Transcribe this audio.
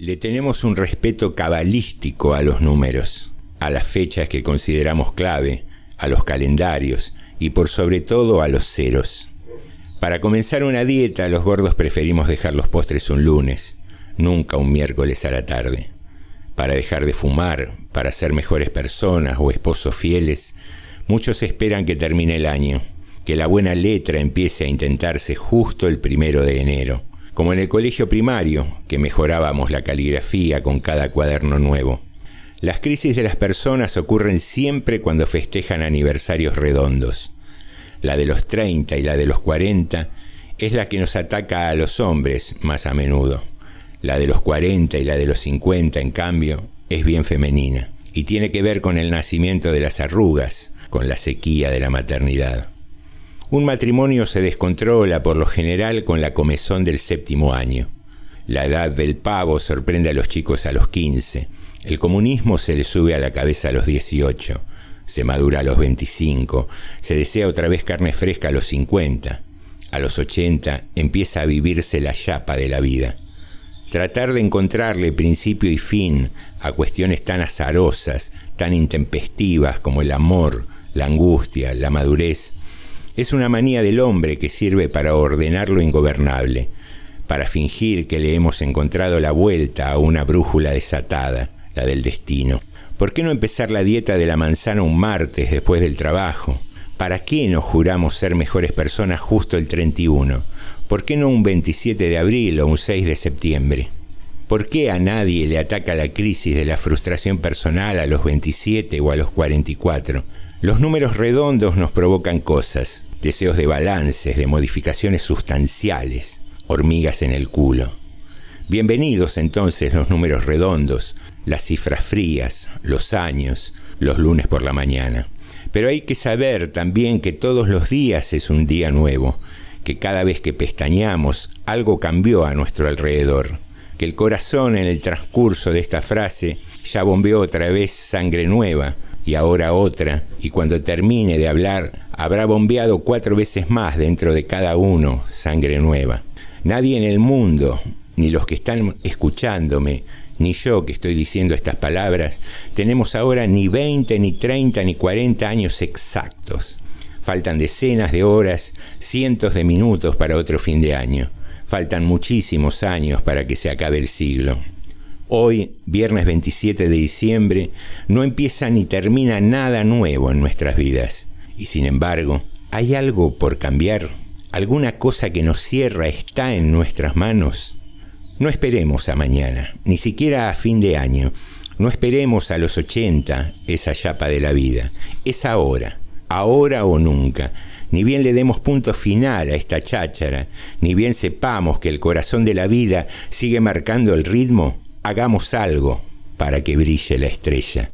Le tenemos un respeto cabalístico a los números, a las fechas que consideramos clave, a los calendarios y por sobre todo a los ceros. Para comenzar una dieta, los gordos preferimos dejar los postres un lunes, nunca un miércoles a la tarde. Para dejar de fumar, para ser mejores personas o esposos fieles, muchos esperan que termine el año, que la buena letra empiece a intentarse justo el primero de enero como en el colegio primario, que mejorábamos la caligrafía con cada cuaderno nuevo. Las crisis de las personas ocurren siempre cuando festejan aniversarios redondos. La de los 30 y la de los 40 es la que nos ataca a los hombres más a menudo. La de los 40 y la de los 50, en cambio, es bien femenina y tiene que ver con el nacimiento de las arrugas, con la sequía de la maternidad. Un matrimonio se descontrola por lo general con la comezón del séptimo año. La edad del pavo sorprende a los chicos a los 15. El comunismo se le sube a la cabeza a los 18. Se madura a los 25. Se desea otra vez carne fresca a los 50. A los 80 empieza a vivirse la chapa de la vida. Tratar de encontrarle principio y fin a cuestiones tan azarosas, tan intempestivas como el amor, la angustia, la madurez, es una manía del hombre que sirve para ordenar lo ingobernable, para fingir que le hemos encontrado la vuelta a una brújula desatada, la del destino. ¿Por qué no empezar la dieta de la manzana un martes después del trabajo? ¿Para qué nos juramos ser mejores personas justo el 31? ¿Por qué no un 27 de abril o un 6 de septiembre? ¿Por qué a nadie le ataca la crisis de la frustración personal a los 27 o a los 44? Los números redondos nos provocan cosas, deseos de balances, de modificaciones sustanciales, hormigas en el culo. Bienvenidos entonces los números redondos, las cifras frías, los años, los lunes por la mañana. Pero hay que saber también que todos los días es un día nuevo, que cada vez que pestañeamos algo cambió a nuestro alrededor, que el corazón en el transcurso de esta frase ya bombeó otra vez sangre nueva, y ahora otra, y cuando termine de hablar habrá bombeado cuatro veces más dentro de cada uno sangre nueva. Nadie en el mundo, ni los que están escuchándome, ni yo que estoy diciendo estas palabras, tenemos ahora ni 20, ni 30, ni 40 años exactos. Faltan decenas de horas, cientos de minutos para otro fin de año. Faltan muchísimos años para que se acabe el siglo. Hoy, viernes 27 de diciembre, no empieza ni termina nada nuevo en nuestras vidas. Y sin embargo, ¿hay algo por cambiar? ¿Alguna cosa que nos cierra está en nuestras manos? No esperemos a mañana, ni siquiera a fin de año. No esperemos a los 80 esa chapa de la vida. Es ahora, ahora o nunca. Ni bien le demos punto final a esta cháchara, ni bien sepamos que el corazón de la vida sigue marcando el ritmo, hagamos algo para que brille la estrella.